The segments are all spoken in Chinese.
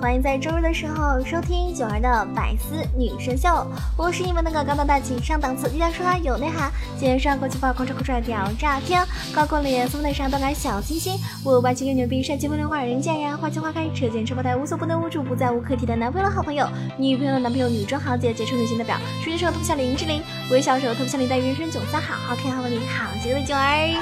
欢迎在周日的时候收听九儿的百思女神秀，我是你们那个高大大气上档次、低调奢华有内涵、今天上国际范儿、狂拽酷帅屌炸天、高过脸、素内上动感小清新、我霸气又牛逼、帅气风流花人见人花见花开、车见车爆胎、无所不能、无处不在、无可替代男朋友的好朋友、女朋友的男朋友、女装豪杰、杰出女性代表、手机手特别像林志玲、微笑手特别像林黛玉、人生囧三好、好看好美丽好极的九儿。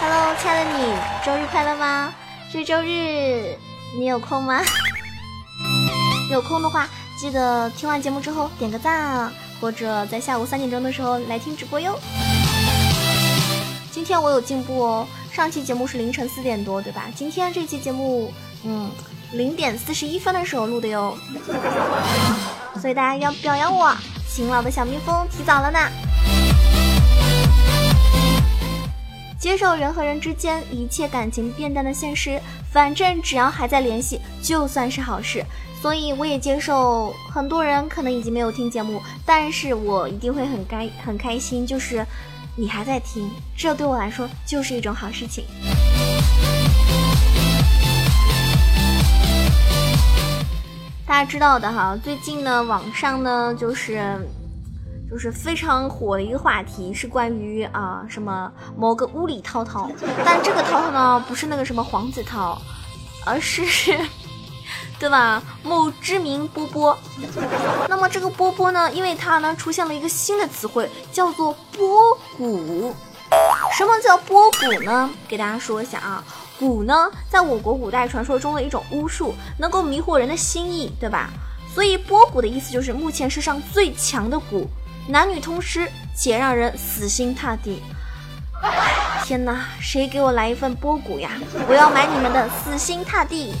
Hello，亲爱的你，周日快乐吗？这周日你有空吗？有空的话，记得听完节目之后点个赞啊，或者在下午三点钟的时候来听直播哟。今天我有进步哦，上期节目是凌晨四点多，对吧？今天这期节目，嗯，零点四十一分的时候录的哟。所以大家要表扬我，勤劳的小蜜蜂提早了呢。接受人和人之间一切感情变淡的现实，反正只要还在联系，就算是好事。所以我也接受很多人可能已经没有听节目，但是我一定会很开很开心，就是你还在听，这对我来说就是一种好事情。大家知道的哈，最近呢，网上呢就是。就是非常火的一个话题，是关于啊什么某个屋里涛涛，但这个涛涛呢不是那个什么黄子韬，而是，对吧？某知名波波。那么这个波波呢，因为它呢出现了一个新的词汇，叫做波谷。什么叫波谷呢？给大家说一下啊，谷呢，在我国古代传说中的一种巫术，能够迷惑人的心意，对吧？所以波谷的意思就是目前世上最强的蛊。男女通吃，且让人死心塌地。天哪，谁给我来一份波谷呀？我要买你们的死心塌地。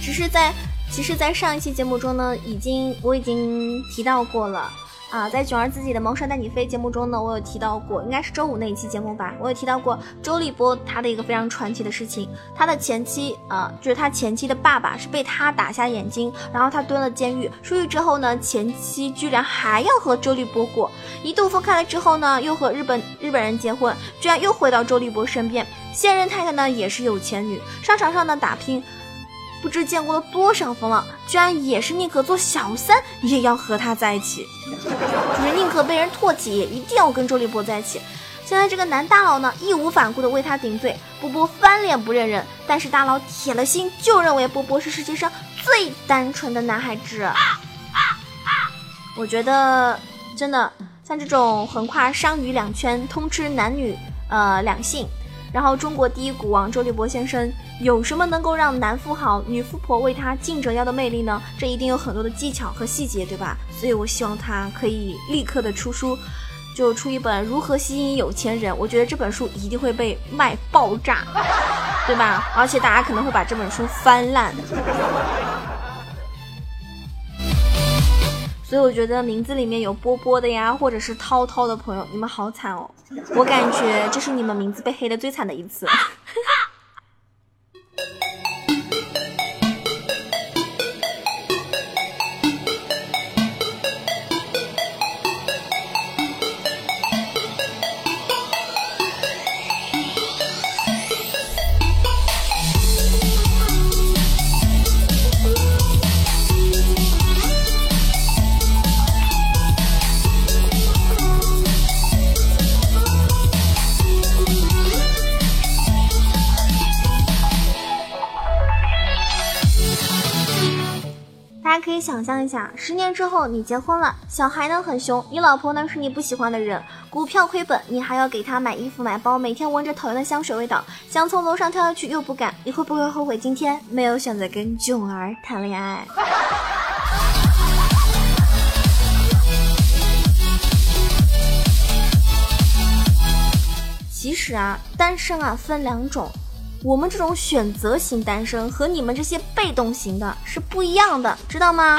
只是在，其实，在上一期节目中呢，已经我已经提到过了。啊，在囧儿自己的《萌帅带你飞》节目中呢，我有提到过，应该是周五那一期节目吧，我有提到过周立波他的一个非常传奇的事情，他的前妻啊，就是他前妻的爸爸是被他打瞎眼睛，然后他蹲了监狱，出狱之后呢，前妻居然还要和周立波过，一度分开了之后呢，又和日本日本人结婚，居然又回到周立波身边，现任太太呢也是有钱女，商场上呢打拼。不知见过了多少风浪，居然也是宁可做小三也要和他在一起，就是宁可被人唾弃也一定要跟周立波在一起。现在这个男大佬呢，义无反顾的为他顶罪，波波翻脸不认人，但是大佬铁了心就认为波波是世界上最单纯的男孩子。我觉得真的像这种横跨商娱两圈，通吃男女呃两性。然后，中国第一股王周立波先生有什么能够让男富豪、女富婆为他竞折腰的魅力呢？这一定有很多的技巧和细节，对吧？所以我希望他可以立刻的出书，就出一本《如何吸引有钱人》。我觉得这本书一定会被卖爆炸，对吧？而且大家可能会把这本书翻烂。所以我觉得名字里面有波波的呀，或者是涛涛的朋友，你们好惨哦！我感觉这是你们名字被黑的最惨的一次。可以想象一下，十年之后你结婚了，小孩呢很凶，你老婆呢是你不喜欢的人，股票亏本，你还要给她买衣服买包，每天闻着讨厌的香水味道，想从楼上跳下去又不敢，你会不会后悔今天没有选择跟囧儿谈恋爱？其实啊，单身啊分两种，我们这种选择型单身和你们这些被动型的是不一样的，知道吗？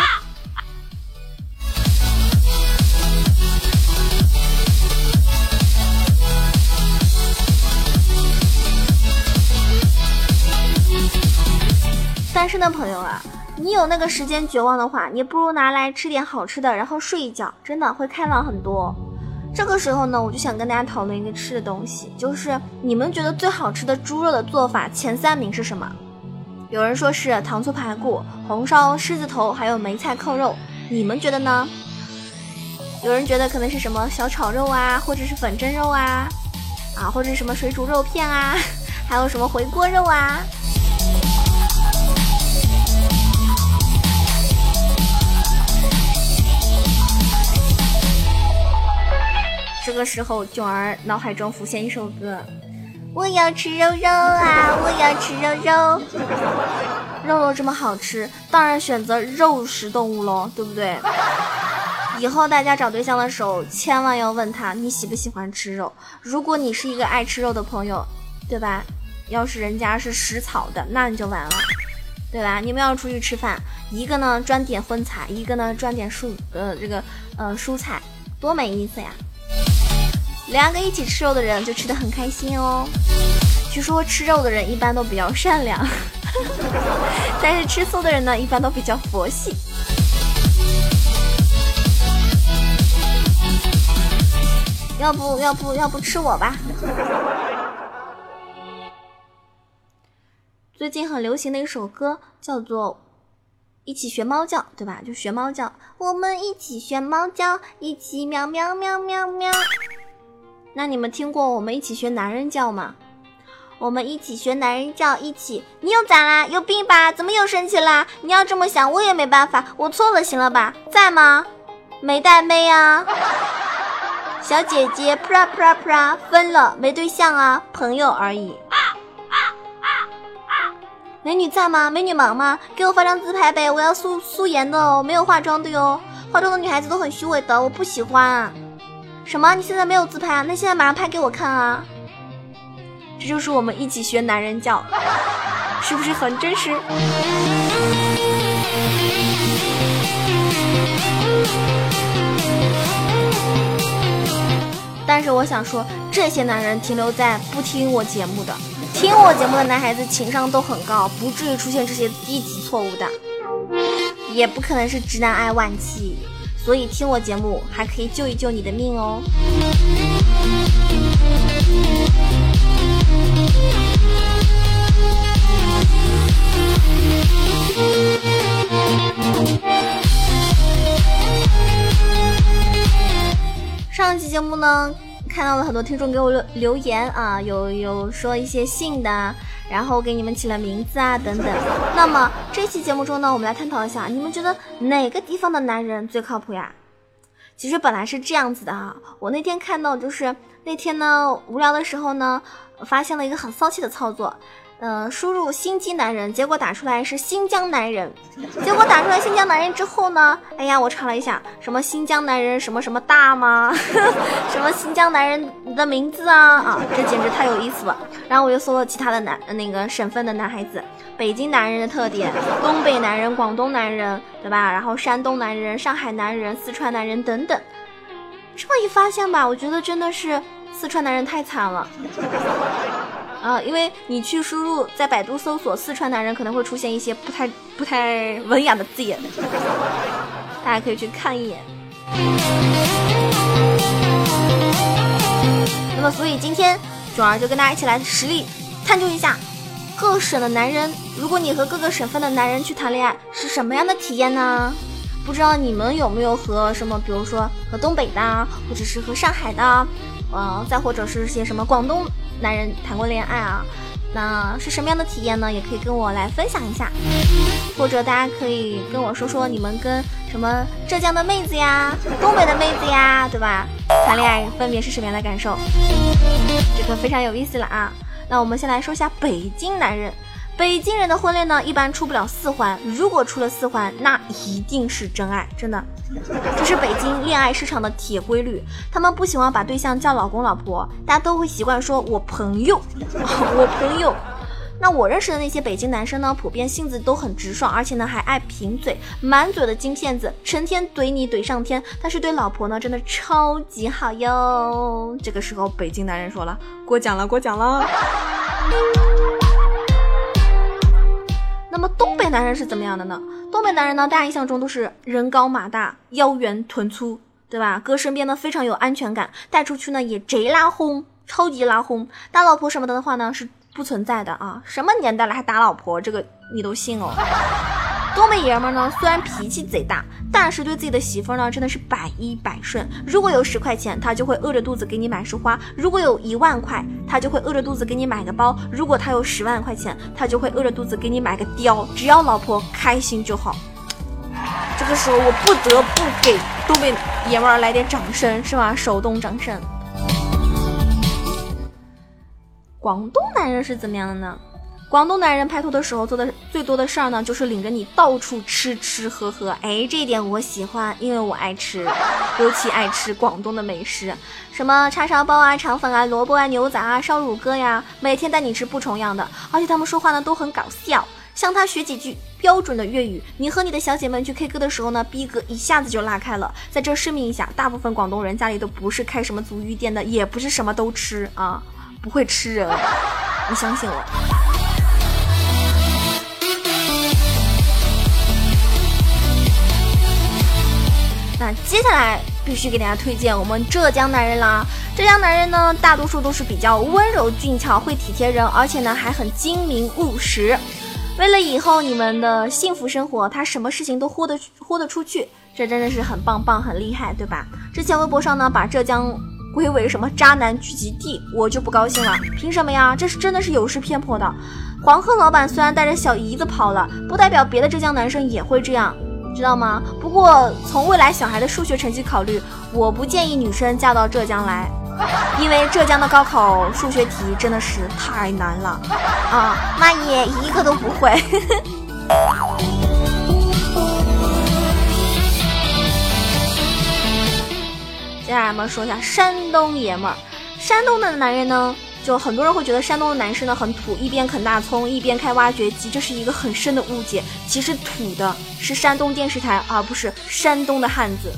单身的朋友啊，你有那个时间绝望的话，你不如拿来吃点好吃的，然后睡一觉，真的会开朗很多。这个时候呢，我就想跟大家讨论一个吃的东西，就是你们觉得最好吃的猪肉的做法前三名是什么？有人说是糖醋排骨、红烧狮子头，还有梅菜扣肉，你们觉得呢？有人觉得可能是什么小炒肉啊，或者是粉蒸肉啊，啊，或者什么水煮肉片啊，还有什么回锅肉啊？这个时候，囧儿脑海中浮现一首歌：我要吃肉肉啊，我要吃肉肉。肉肉这么好吃，当然选择肉食动物喽，对不对？以后大家找对象的时候，千万要问他你喜不喜欢吃肉。如果你是一个爱吃肉的朋友，对吧？要是人家是食草的，那你就完了，对吧？你们要出去吃饭，一个呢专点荤菜，一个呢专点蔬呃这个呃蔬菜，多没意思呀！两个一起吃肉的人就吃的很开心哦。据说吃肉的人一般都比较善良，但是吃素的人呢，一般都比较佛系。要不要不要不吃我吧？最近很流行的一首歌叫做《一起学猫叫》，对吧？就学猫叫，我们一起学猫叫，一起喵喵喵喵喵。那你们听过我们一起学男人叫吗？我们一起学男人叫，一起。你又咋啦？有病吧？怎么又生气啦？你要这么想，我也没办法。我错了，行了吧？在吗？没带妹啊？小姐姐，啪啦啪啦扑啦，分了，没对象啊，朋友而已。美女在吗？美女忙吗？给我发张自拍呗，我要素素颜的哦，没有化妆的哟。化妆的女孩子都很虚伪的，我不喜欢。什么？你现在没有自拍啊？那现在马上拍给我看啊！这就是我们一起学男人叫，是不是很真实？但是我想说，这些男人停留在不听我节目的，听我节目的男孩子情商都很高，不至于出现这些低级错误的，也不可能是直男癌晚期。所以听我节目还可以救一救你的命哦。上期节目呢，看到了很多听众给我留留言啊，有有说一些信的。然后给你们起了名字啊，等等。那么这期节目中呢，我们来探讨一下，你们觉得哪个地方的男人最靠谱呀？其实本来是这样子的啊，我那天看到就是那天呢无聊的时候呢，发现了一个很骚气的操作。呃，输入心机男人，结果打出来是新疆男人。结果打出来新疆男人之后呢，哎呀，我查了一下，什么新疆男人什么什么大吗？什么新疆男人的名字啊？啊，这简直太有意思了。然后我又搜了其他的男那个省份的男孩子，北京男人的特点，东北男人、广东男人，对吧？然后山东男人、上海男人、四川男人等等。这么一发现吧，我觉得真的是四川男人太惨了。啊，因为你去输入在百度搜索四川男人，可能会出现一些不太不太文雅的字眼，大家可以去看一眼。那么，所以今天囧儿就跟大家一起来实力探究一下各省的男人，如果你和各个省份的男人去谈恋爱，是什么样的体验呢？不知道你们有没有和什么，比如说和东北的，或者是和上海的，嗯，再或者是些什么广东。男人谈过恋爱啊，那是什么样的体验呢？也可以跟我来分享一下，或者大家可以跟我说说你们跟什么浙江的妹子呀、东北的妹子呀，对吧？谈恋爱分别是什么样的感受？这个非常有意思了啊！那我们先来说一下北京男人。北京人的婚恋呢，一般出不了四环。如果出了四环，那一定是真爱，真的。这是北京恋爱市场的铁规律。他们不喜欢把对象叫老公老婆，大家都会习惯说“我朋友”，我朋友。那我认识的那些北京男生呢，普遍性子都很直爽，而且呢还爱贫嘴，满嘴的金片子，成天怼你怼上天。但是对老婆呢，真的超级好哟。这个时候，北京男人说了：“过奖了，过奖了。”那么东北男人是怎么样的呢？东北男人呢，大家印象中都是人高马大、腰圆臀粗，对吧？哥身边呢非常有安全感，带出去呢也贼拉轰，超级拉轰。打老婆什么的的话呢是不存在的啊！什么年代了还打老婆，这个你都信哦？东北爷们呢，虽然脾气贼大，但是对自己的媳妇呢，真的是百依百顺。如果有十块钱，他就会饿着肚子给你买束花；如果有一万块，他就会饿着肚子给你买个包；如果他有十万块钱，他就会饿着肚子给你买个貂。只要老婆开心就好。这个时候，我不得不给东北爷们儿来点掌声，是吧？手动掌声。广东男人是怎么样的呢？广东男人拍拖的时候做的最多的事儿呢，就是领着你到处吃吃喝喝。哎，这一点我喜欢，因为我爱吃，尤其爱吃广东的美食，什么叉烧包啊、肠粉啊、萝卜啊、牛杂啊、烧乳鸽呀，每天带你吃不重样的。而且他们说话呢都很搞笑，向他学几句标准的粤语。你和你的小姐妹去 K 歌的时候呢，逼格一下子就拉开了。在这声明一下，大部分广东人家里都不是开什么足浴店的，也不是什么都吃啊，不会吃人，你相信我。接下来必须给大家推荐我们浙江男人啦。浙江男人呢，大多数都是比较温柔俊俏，会体贴人，而且呢还很精明务实。为了以后你们的幸福生活，他什么事情都豁得豁得出去，这真的是很棒棒，很厉害，对吧？之前微博上呢把浙江归为什么渣男聚集地，我就不高兴了。凭什么呀？这是真的是有失偏颇的。黄鹤老板虽然带着小姨子跑了，不代表别的浙江男生也会这样。知道吗？不过从未来小孩的数学成绩考虑，我不建议女生嫁到浙江来，因为浙江的高考数学题真的是太难了啊！妈耶，一个都不会。接下来我们说一下山东爷们儿，山东的男人呢？就很多人会觉得山东的男生呢很土，一边啃大葱一边开挖掘机，这是一个很深的误解。其实土的是山东电视台，而不是山东的汉子。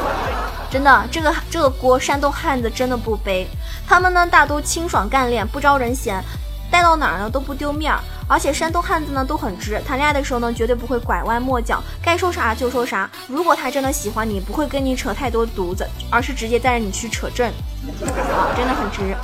真的，这个这个锅山东汉子真的不背。他们呢大都清爽干练，不招人嫌，带到哪儿呢都不丢面儿。而且山东汉子呢都很直，谈恋爱的时候呢绝对不会拐弯抹角，该说啥就说啥。如果他真的喜欢你，不会跟你扯太多犊子，而是直接带着你去扯证。啊，真的很直。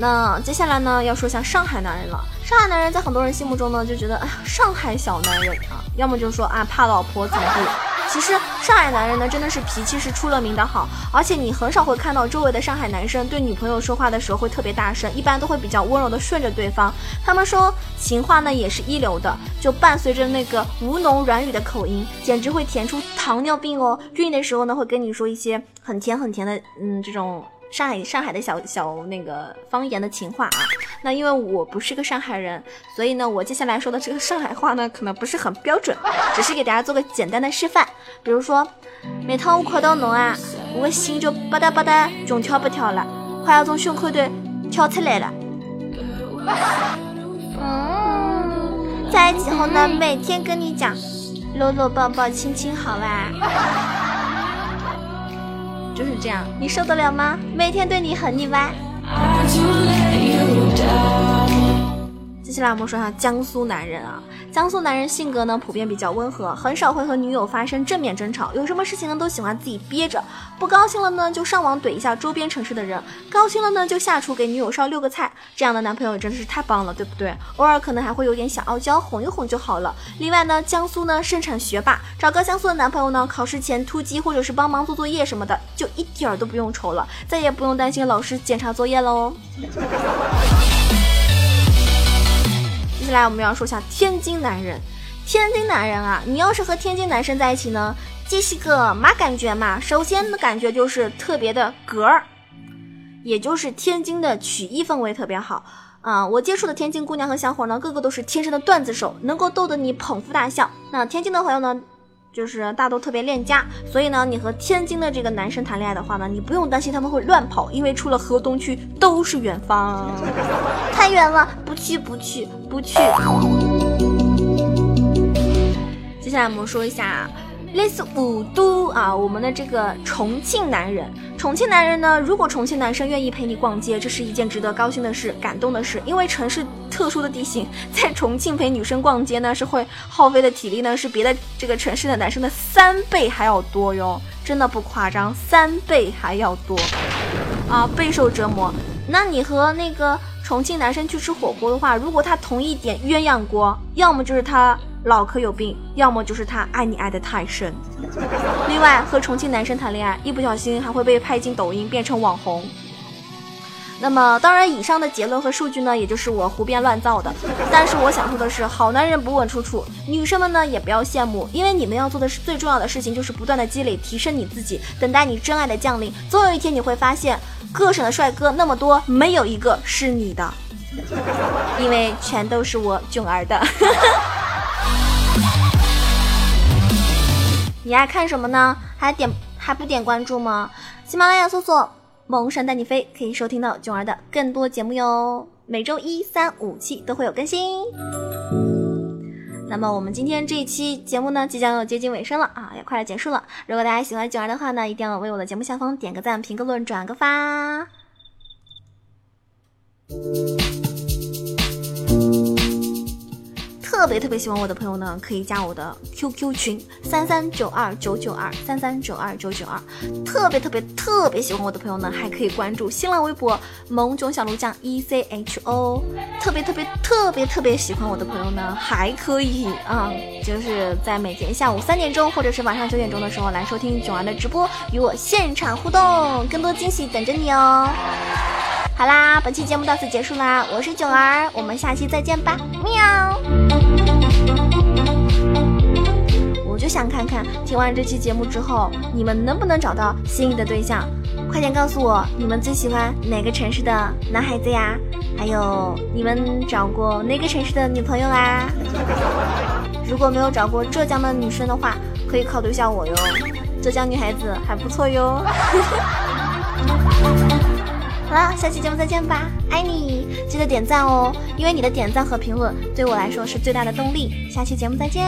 那接下来呢，要说一下上海男人了。上海男人在很多人心目中呢，就觉得哎呀，上海小男人啊，要么就说啊怕老婆怎么地。其实上海男人呢，真的是脾气是出了名的好，而且你很少会看到周围的上海男生对女朋友说话的时候会特别大声，一般都会比较温柔的顺着对方。他们说情话呢也是一流的，就伴随着那个吴侬软语的口音，简直会甜出糖尿病哦。孕的时候呢，会跟你说一些很甜很甜的，嗯，这种。上海上海的小小那个方言的情话啊，那因为我不是个上海人，所以呢，我接下来说的这个上海话呢，可能不是很标准，只是给大家做个简单的示范。比如说，每趟我看到侬啊，我的心就吧嗒吧嗒，总跳不跳了，快要从胸口的跳出来了。嗯，在一起后呢，每天跟你讲，搂搂抱抱亲亲，好吧？就是这样，你受得了吗？每天对你很腻歪。接下来我们说下江苏男人啊，江苏男人性格呢普遍比较温和，很少会和女友发生正面争吵，有什么事情呢都喜欢自己憋着，不高兴了呢就上网怼一下周边城市的人，高兴了呢就下厨给女友烧六个菜，这样的男朋友真的是太棒了，对不对？偶尔可能还会有点小傲娇，哄一哄就好了。另外呢，江苏呢盛产学霸，找个江苏的男朋友呢，考试前突击或者是帮忙做作业什么的，就一点儿都不用愁了，再也不用担心老师检查作业喽。接下来我们要说下天津男人，天津男人啊，你要是和天津男生在一起呢，这是个嘛感觉嘛？首先的感觉就是特别的格儿，也就是天津的曲艺氛围特别好啊。我接触的天津姑娘和小伙呢，个个都是天生的段子手，能够逗得你捧腹大笑。那天津的朋友呢，就是大都特别恋家，所以呢，你和天津的这个男生谈恋爱的话呢，你不用担心他们会乱跑，因为出了河东区都是远方，太远了，不去不去不去。接下来我们说一下。类似五都啊，我们的这个重庆男人，重庆男人呢，如果重庆男生愿意陪你逛街，这是一件值得高兴的事、感动的事。因为城市特殊的地形，在重庆陪女生逛街呢，是会耗费的体力呢，是别的这个城市的男生的三倍还要多哟，真的不夸张，三倍还要多啊，备受折磨。那你和那个重庆男生去吃火锅的话，如果他同意点鸳鸯锅，要么就是他。脑壳有病，要么就是他爱你爱的太深。另外，和重庆男生谈恋爱，一不小心还会被拍进抖音，变成网红。那么，当然，以上的结论和数据呢，也就是我胡编乱造的。但是，我想说的是，好男人不问出处，女生们呢也不要羡慕，因为你们要做的是最重要的事情，就是不断的积累，提升你自己，等待你真爱的降临。总有一天，你会发现，各省的帅哥那么多，没有一个是你的，因为全都是我囧儿的。你爱看什么呢？还点还不点关注吗？喜马拉雅搜索“萌神带你飞”，可以收听到囧儿的更多节目哟。每周一、三、五期都会有更新。那么我们今天这一期节目呢，即将要接近尾声了啊，也快要结束了。如果大家喜欢囧儿的话呢，一定要为我的节目下方点个赞、评个论、转个发。特别特别喜欢我的朋友呢，可以加我的 QQ 群三三九二九九二三三九二九九二。特别特别特别喜欢我的朋友呢，还可以关注新浪微博萌囧小鹿酱 E C H O。特别特别特别特别喜欢我的朋友呢，还可以啊，就是在每天下午三点钟或者是晚上九点钟的时候来收听囧儿的直播，与我现场互动，更多惊喜等着你哦。好啦，本期节目到此结束啦，我是囧儿，我们下期再见吧，喵。我就想看看听完这期节目之后，你们能不能找到心仪的对象？快点告诉我，你们最喜欢哪个城市的男孩子呀？还有，你们找过哪个城市的女朋友啦？如果没有找过浙江的女生的话，可以考虑一下我哟。浙江女孩子还不错哟。好了，下期节目再见吧，爱你！记得点赞哦，因为你的点赞和评论对我来说是最大的动力。下期节目再见。